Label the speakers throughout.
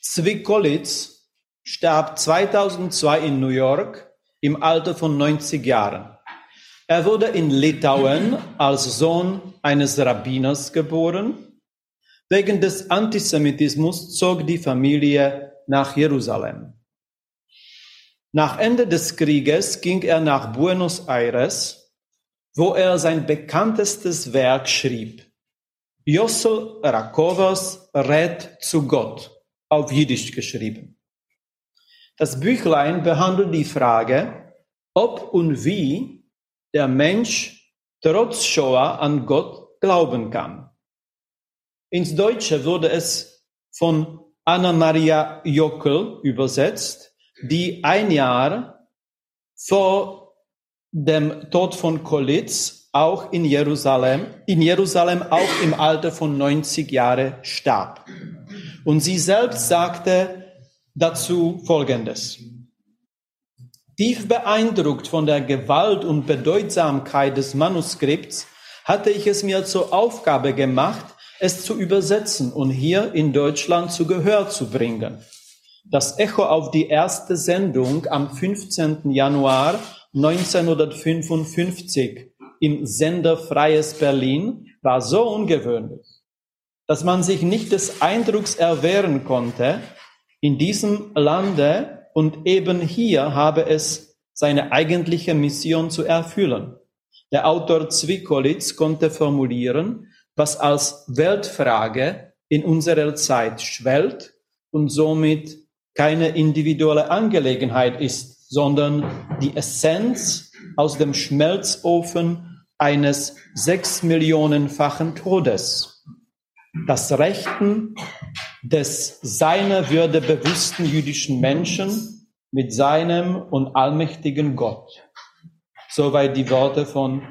Speaker 1: Zwick-Kollitz starb 2002 in New York im Alter von 90 Jahren. Er wurde in Litauen als Sohn eines Rabbiners geboren. Wegen des Antisemitismus zog die Familie nach Jerusalem. Nach Ende des Krieges ging er nach Buenos Aires, wo er sein bekanntestes Werk schrieb. Jossel Rakovas Red zu Gott, auf Jiddisch geschrieben. Das Büchlein behandelt die Frage, ob und wie der Mensch trotz Shoah an Gott glauben kann. Ins Deutsche wurde es von Anna-Maria Jockel übersetzt, die ein Jahr vor dem Tod von Kolitz auch in Jerusalem, in Jerusalem auch im Alter von 90 Jahre starb. Und sie selbst sagte dazu Folgendes. Tief beeindruckt von der Gewalt und Bedeutsamkeit des Manuskripts hatte ich es mir zur Aufgabe gemacht, es zu übersetzen und hier in Deutschland zu Gehör zu bringen. Das Echo auf die erste Sendung am 15. Januar 1955 im Sender Freies Berlin war so ungewöhnlich, dass man sich nicht des Eindrucks erwehren konnte, in diesem Lande und eben hier habe es seine eigentliche Mission zu erfüllen. Der Autor Zwickolitz konnte formulieren, was als Weltfrage in unserer Zeit schwellt und somit keine individuelle Angelegenheit ist, sondern die Essenz aus dem Schmelzofen eines sechs Millionenfachen Todes. Das Rechten des seiner Würde bewussten jüdischen Menschen mit seinem und allmächtigen Gott. Soweit die Worte von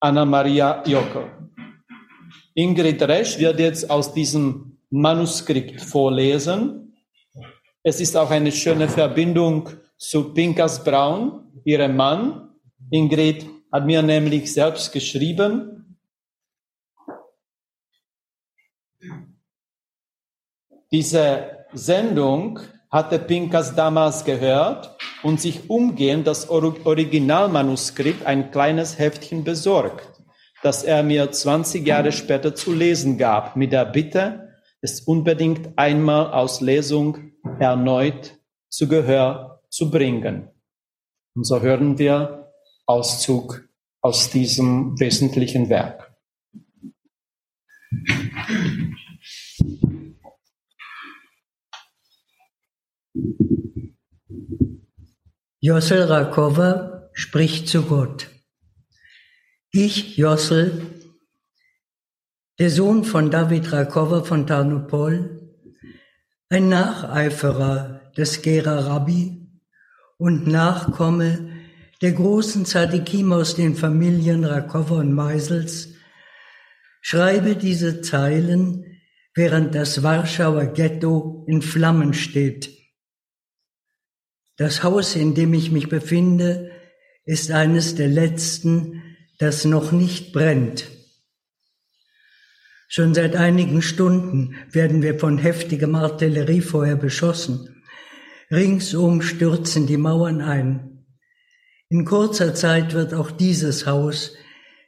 Speaker 1: Anna-Maria Jockel. Ingrid Resch wird jetzt aus diesem Manuskript vorlesen. Es ist auch eine schöne Verbindung zu Pinkas Braun, ihrem Mann. Ingrid hat mir nämlich selbst geschrieben, Diese Sendung hatte Pinkas damals gehört und sich umgehend das Originalmanuskript, ein kleines Heftchen besorgt, das er mir 20 Jahre später zu lesen gab, mit der Bitte, es unbedingt einmal aus Lesung erneut zu Gehör zu bringen. Und so hören wir Auszug aus diesem wesentlichen Werk.
Speaker 2: Jossel Rakova spricht zu Gott. Ich, Jossel, der Sohn von David Rakova von Tarnopol, ein Nacheiferer des Gera Rabbi und Nachkomme der großen Zadikim aus den Familien Rakova und Meisels, schreibe diese Zeilen, während das Warschauer Ghetto in Flammen steht das Haus, in dem ich mich befinde, ist eines der letzten, das noch nicht brennt. Schon seit einigen Stunden werden wir von heftigem Artilleriefeuer beschossen. Ringsum stürzen die Mauern ein. In kurzer Zeit wird auch dieses Haus,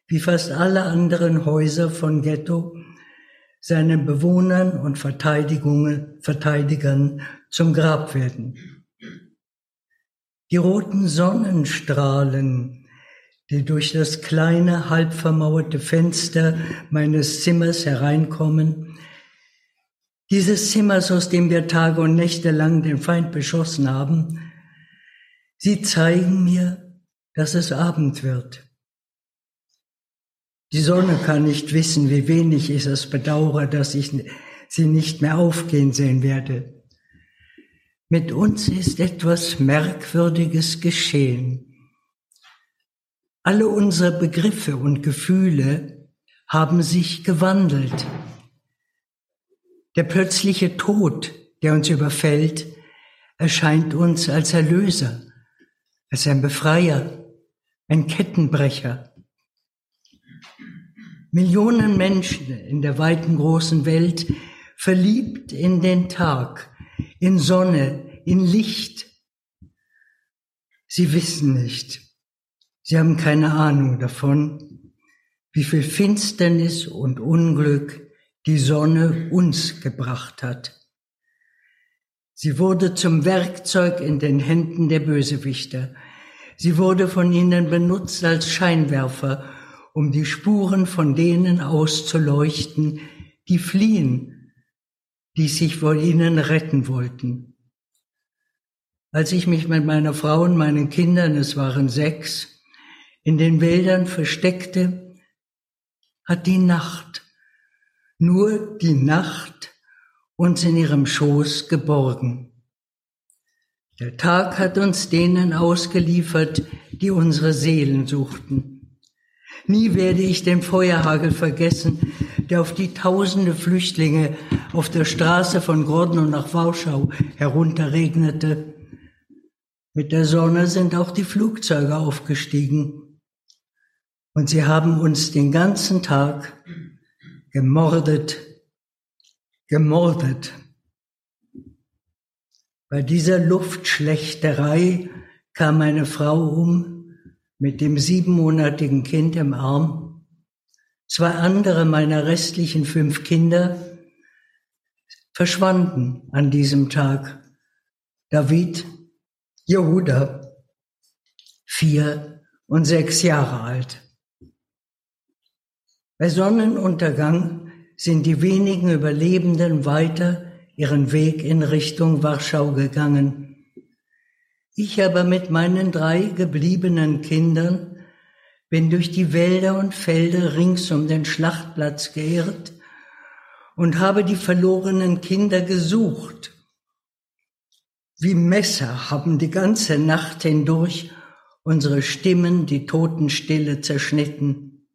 Speaker 2: wie fast alle anderen Häuser von Ghetto, seinen Bewohnern und Verteidigungen, Verteidigern zum Grab werden. Die roten Sonnenstrahlen, die durch das kleine, halb vermauerte Fenster meines Zimmers hereinkommen, dieses Zimmers, aus dem wir Tage und Nächte lang den Feind beschossen haben, sie zeigen mir, dass es Abend wird. Die Sonne kann nicht wissen, wie wenig ich es bedauere, dass ich sie nicht mehr aufgehen sehen werde. Mit uns ist etwas Merkwürdiges geschehen. Alle unsere Begriffe und Gefühle haben sich gewandelt. Der plötzliche Tod, der uns überfällt, erscheint uns als Erlöser, als ein Befreier, ein Kettenbrecher. Millionen Menschen in der weiten großen Welt verliebt in den Tag, in Sonne, in Licht. Sie wissen nicht, sie haben keine Ahnung davon, wie viel Finsternis und Unglück die Sonne uns gebracht hat. Sie wurde zum Werkzeug in den Händen der Bösewichter. Sie wurde von ihnen benutzt als Scheinwerfer, um die Spuren von denen auszuleuchten, die fliehen, die sich vor ihnen retten wollten. Als ich mich mit meiner Frau und meinen Kindern, es waren sechs, in den Wäldern versteckte, hat die Nacht, nur die Nacht uns in ihrem Schoß geborgen. Der Tag hat uns denen ausgeliefert, die unsere Seelen suchten. Nie werde ich den Feuerhagel vergessen, der auf die tausende Flüchtlinge auf der Straße von Grodno nach Warschau herunterregnete. Mit der Sonne sind auch die Flugzeuge aufgestiegen. Und sie haben uns den ganzen Tag gemordet gemordet. Bei dieser Luftschlechterei kam meine Frau um mit dem siebenmonatigen Kind im Arm. Zwei andere meiner restlichen fünf Kinder verschwanden an diesem Tag. David, Jehuda, vier und sechs Jahre alt. Bei Sonnenuntergang sind die wenigen Überlebenden weiter ihren Weg in Richtung Warschau gegangen. Ich aber mit meinen drei gebliebenen Kindern bin durch die Wälder und Felder rings um den Schlachtplatz geirrt und habe die verlorenen Kinder gesucht. Wie Messer haben die ganze Nacht hindurch unsere Stimmen die Totenstille zerschnitten.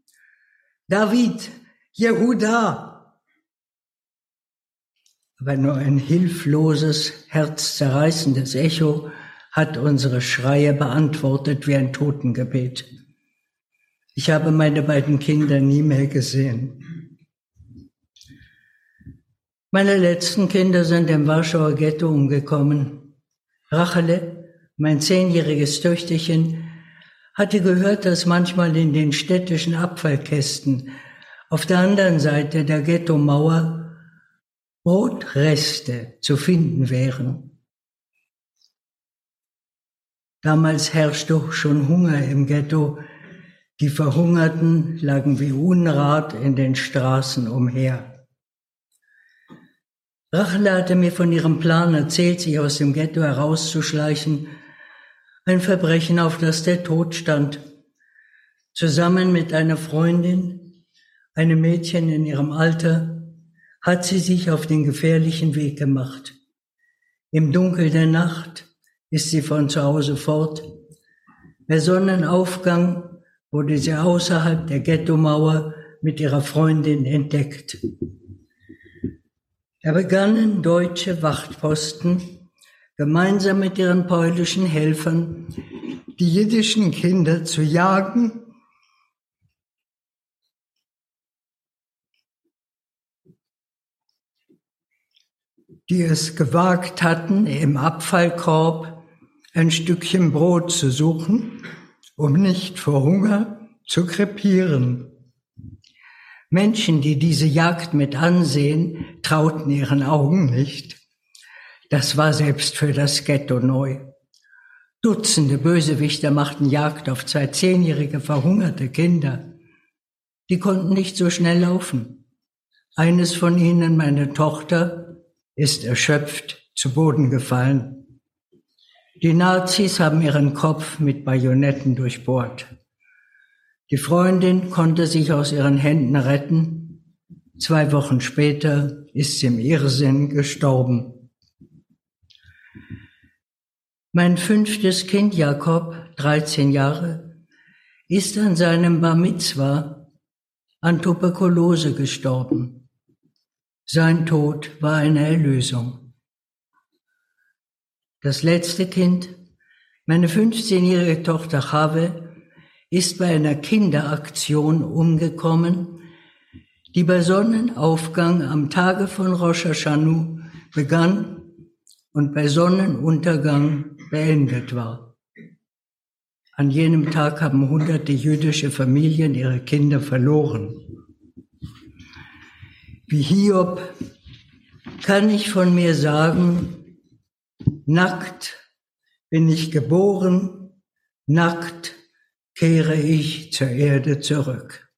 Speaker 2: David, Jehuda, aber nur ein hilfloses, herzzerreißendes Echo hat unsere Schreie beantwortet wie ein Totengebet. Ich habe meine beiden Kinder nie mehr gesehen. Meine letzten Kinder sind im Warschauer Ghetto umgekommen. Rachele, mein zehnjähriges Töchterchen, hatte gehört, dass manchmal in den städtischen Abfallkästen auf der anderen Seite der Ghetto-Mauer Brotreste zu finden wären. Damals herrschte schon Hunger im Ghetto. Die Verhungerten lagen wie Unrat in den Straßen umher. Rachel hatte mir von ihrem Plan erzählt, sich aus dem Ghetto herauszuschleichen. Ein Verbrechen, auf das der Tod stand. Zusammen mit einer Freundin, einem Mädchen in ihrem Alter, hat sie sich auf den gefährlichen Weg gemacht. Im Dunkel der Nacht ist sie von zu Hause fort. Bei Sonnenaufgang wurde sie außerhalb der Ghettomauer mit ihrer Freundin entdeckt. Da begannen deutsche Wachtposten gemeinsam mit ihren polnischen Helfern die jiddischen Kinder zu jagen die es gewagt hatten, im Abfallkorb ein Stückchen Brot zu suchen, um nicht vor Hunger zu krepieren. Menschen, die diese Jagd mit ansehen, trauten ihren Augen nicht. Das war selbst für das Ghetto neu. Dutzende Bösewichter machten Jagd auf zwei zehnjährige verhungerte Kinder. Die konnten nicht so schnell laufen. Eines von ihnen, meine Tochter, ist erschöpft zu Boden gefallen. Die Nazis haben ihren Kopf mit Bajonetten durchbohrt. Die Freundin konnte sich aus ihren Händen retten. Zwei Wochen später ist sie im Irrsinn gestorben. Mein fünftes Kind Jakob, 13 Jahre, ist an seinem Bar Mitzwa an Tuberkulose gestorben. Sein Tod war eine Erlösung. Das letzte Kind, meine 15-jährige Tochter Chave, ist bei einer Kinderaktion umgekommen, die bei Sonnenaufgang am Tage von Rosh Hashanah begann und bei Sonnenuntergang beendet war. An jenem Tag haben hunderte jüdische Familien ihre Kinder verloren. Wie Hiob kann ich von mir sagen, nackt bin ich geboren, nackt kehre ich zur Erde zurück.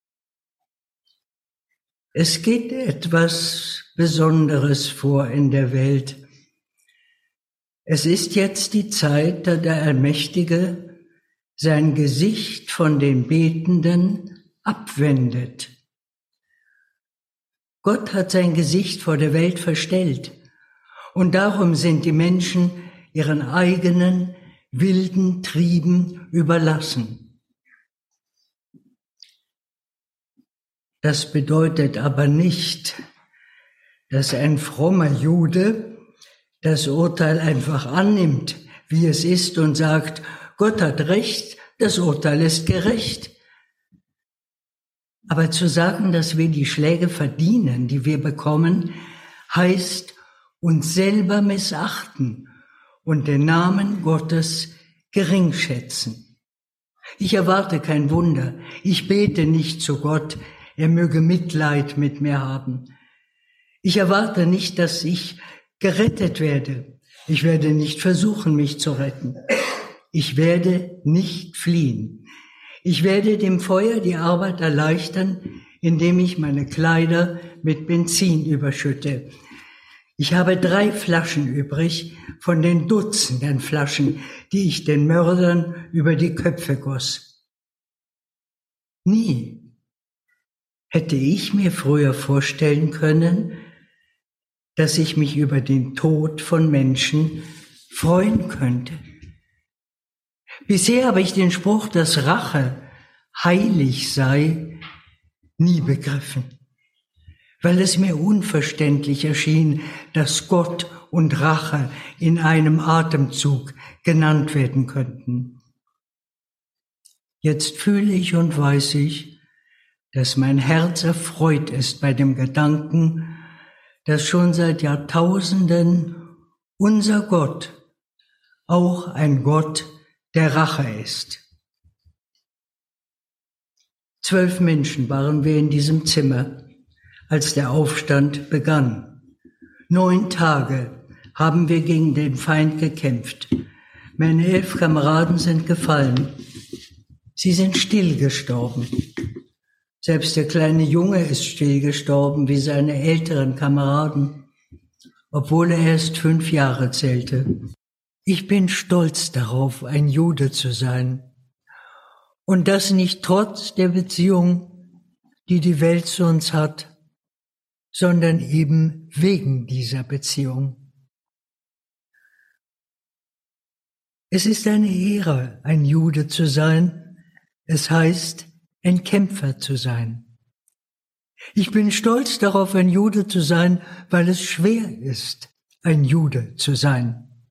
Speaker 2: Es geht etwas Besonderes vor in der Welt. Es ist jetzt die Zeit, da der Allmächtige sein Gesicht von den Betenden abwendet. Gott hat sein Gesicht vor der Welt verstellt und darum sind die Menschen ihren eigenen wilden Trieben überlassen. Das bedeutet aber nicht, dass ein frommer Jude das Urteil einfach annimmt, wie es ist und sagt, Gott hat recht, das Urteil ist gerecht. Aber zu sagen, dass wir die Schläge verdienen, die wir bekommen, heißt uns selber missachten und den Namen Gottes geringschätzen. Ich erwarte kein Wunder. Ich bete nicht zu Gott, er möge Mitleid mit mir haben. Ich erwarte nicht, dass ich gerettet werde. Ich werde nicht versuchen, mich zu retten. Ich werde nicht fliehen. Ich werde dem Feuer die Arbeit erleichtern, indem ich meine Kleider mit Benzin überschütte. Ich habe drei Flaschen übrig von den Dutzenden Flaschen, die ich den Mördern über die Köpfe goss. Nie hätte ich mir früher vorstellen können, dass ich mich über den Tod von Menschen freuen könnte. Bisher habe ich den Spruch, dass Rache heilig sei, nie begriffen, weil es mir unverständlich erschien, dass Gott und Rache in einem Atemzug genannt werden könnten. Jetzt fühle ich und weiß ich, dass mein Herz erfreut ist bei dem Gedanken, dass schon seit Jahrtausenden unser Gott auch ein Gott der Rache ist. Zwölf Menschen waren wir in diesem Zimmer, als der Aufstand begann. Neun Tage haben wir gegen den Feind gekämpft. Meine elf Kameraden sind gefallen. Sie sind still gestorben. Selbst der kleine Junge ist still gestorben wie seine älteren Kameraden, obwohl er erst fünf Jahre zählte. Ich bin stolz darauf, ein Jude zu sein. Und das nicht trotz der Beziehung, die die Welt zu uns hat, sondern eben wegen dieser Beziehung. Es ist eine Ehre, ein Jude zu sein. Es heißt, ein Kämpfer zu sein. Ich bin stolz darauf, ein Jude zu sein, weil es schwer ist, ein Jude zu sein.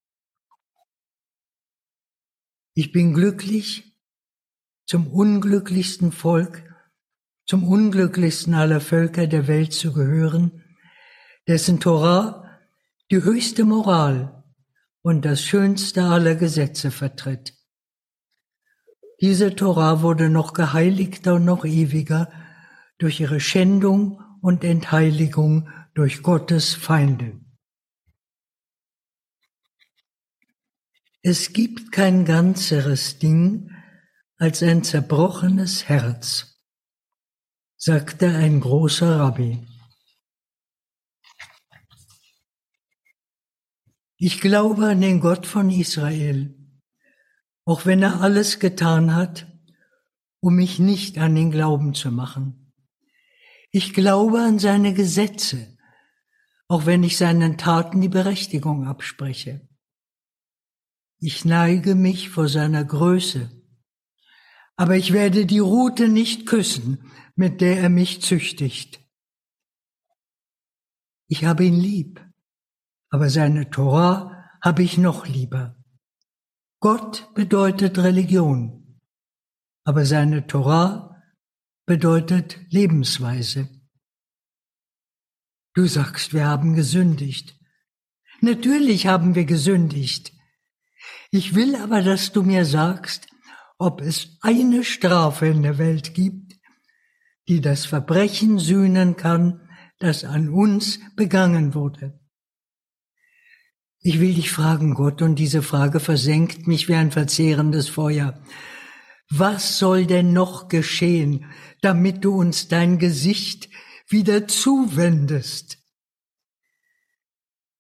Speaker 2: Ich bin glücklich, zum unglücklichsten Volk, zum unglücklichsten aller Völker der Welt zu gehören, dessen Torah die höchste Moral und das schönste aller Gesetze vertritt. Diese Tora wurde noch geheiligter und noch ewiger durch ihre Schändung und Entheiligung durch Gottes Feinde. Es gibt kein ganzeres Ding als ein zerbrochenes Herz, sagte ein großer Rabbi. Ich glaube an den Gott von Israel auch wenn er alles getan hat, um mich nicht an den Glauben zu machen. Ich glaube an seine Gesetze, auch wenn ich seinen Taten die Berechtigung abspreche. Ich neige mich vor seiner Größe, aber ich werde die Rute nicht küssen, mit der er mich züchtigt. Ich habe ihn lieb, aber seine Torah habe ich noch lieber. Gott bedeutet Religion, aber seine Torah bedeutet Lebensweise. Du sagst, wir haben gesündigt. Natürlich haben wir gesündigt. Ich will aber, dass du mir sagst, ob es eine Strafe in der Welt gibt, die das Verbrechen sühnen kann, das an uns begangen wurde. Ich will dich fragen, Gott, und diese Frage versenkt mich wie ein verzehrendes Feuer. Was soll denn noch geschehen, damit du uns dein Gesicht wieder zuwendest?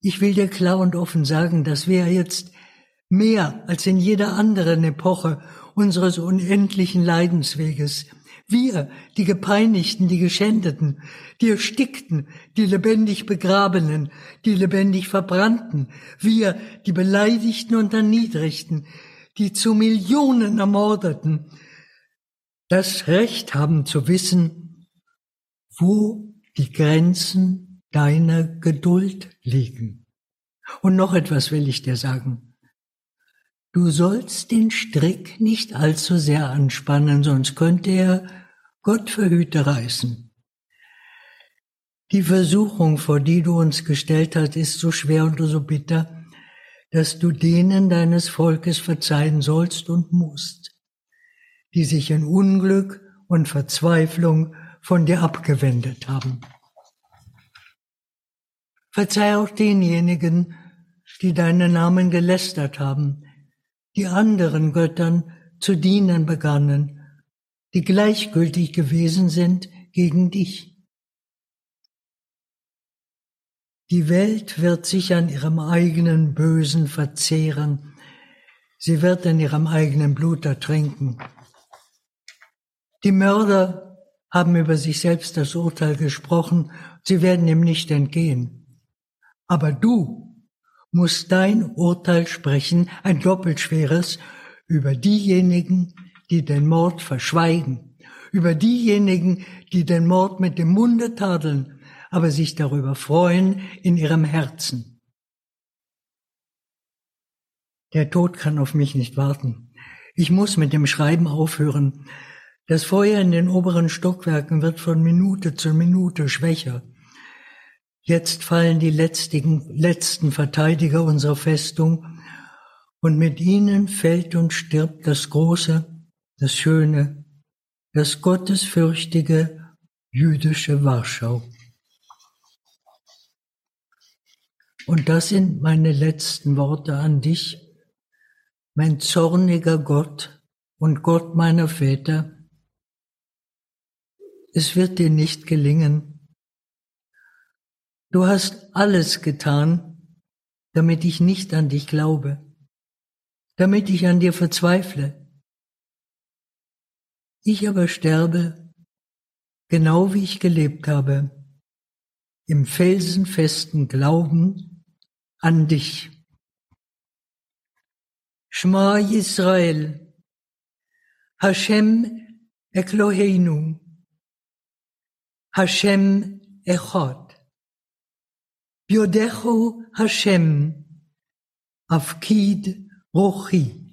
Speaker 2: Ich will dir klar und offen sagen, dass wir jetzt mehr als in jeder anderen Epoche unseres unendlichen Leidensweges wir, die Gepeinigten, die Geschändeten, die Erstickten, die lebendig Begrabenen, die lebendig Verbrannten, wir, die Beleidigten und Erniedrigten, die zu Millionen Ermordeten, das Recht haben zu wissen, wo die Grenzen deiner Geduld liegen. Und noch etwas will ich dir sagen. Du sollst den Strick nicht allzu sehr anspannen, sonst könnte er, Gott verhüte, reißen. Die Versuchung, vor die du uns gestellt hast, ist so schwer und so bitter, dass du denen deines Volkes verzeihen sollst und musst, die sich in Unglück und Verzweiflung von dir abgewendet haben. Verzeih auch denjenigen, die deinen Namen gelästert haben, die anderen Göttern zu dienen begannen, die gleichgültig gewesen sind gegen dich. Die Welt wird sich an ihrem eigenen Bösen verzehren, sie wird in ihrem eigenen Blut ertrinken. Die Mörder haben über sich selbst das Urteil gesprochen, sie werden ihm nicht entgehen. Aber du muss dein Urteil sprechen, ein doppelt schweres, über diejenigen, die den Mord verschweigen, über diejenigen, die den Mord mit dem Munde tadeln, aber sich darüber freuen in ihrem Herzen. Der Tod kann auf mich nicht warten. Ich muss mit dem Schreiben aufhören. Das Feuer in den oberen Stockwerken wird von Minute zu Minute schwächer. Jetzt fallen die letztigen, letzten Verteidiger unserer Festung und mit ihnen fällt und stirbt das Große, das Schöne, das gottesfürchtige jüdische Warschau. Und das sind meine letzten Worte an dich, mein zorniger Gott und Gott meiner Väter. Es wird dir nicht gelingen, Du hast alles getan, damit ich nicht an dich glaube, damit ich an dir verzweifle. Ich aber sterbe, genau wie ich gelebt habe, im felsenfesten Glauben an dich. Shema Yisrael, Hashem Ekloheinu, Hashem Echad. יודכו השם, אפקיד רוחי.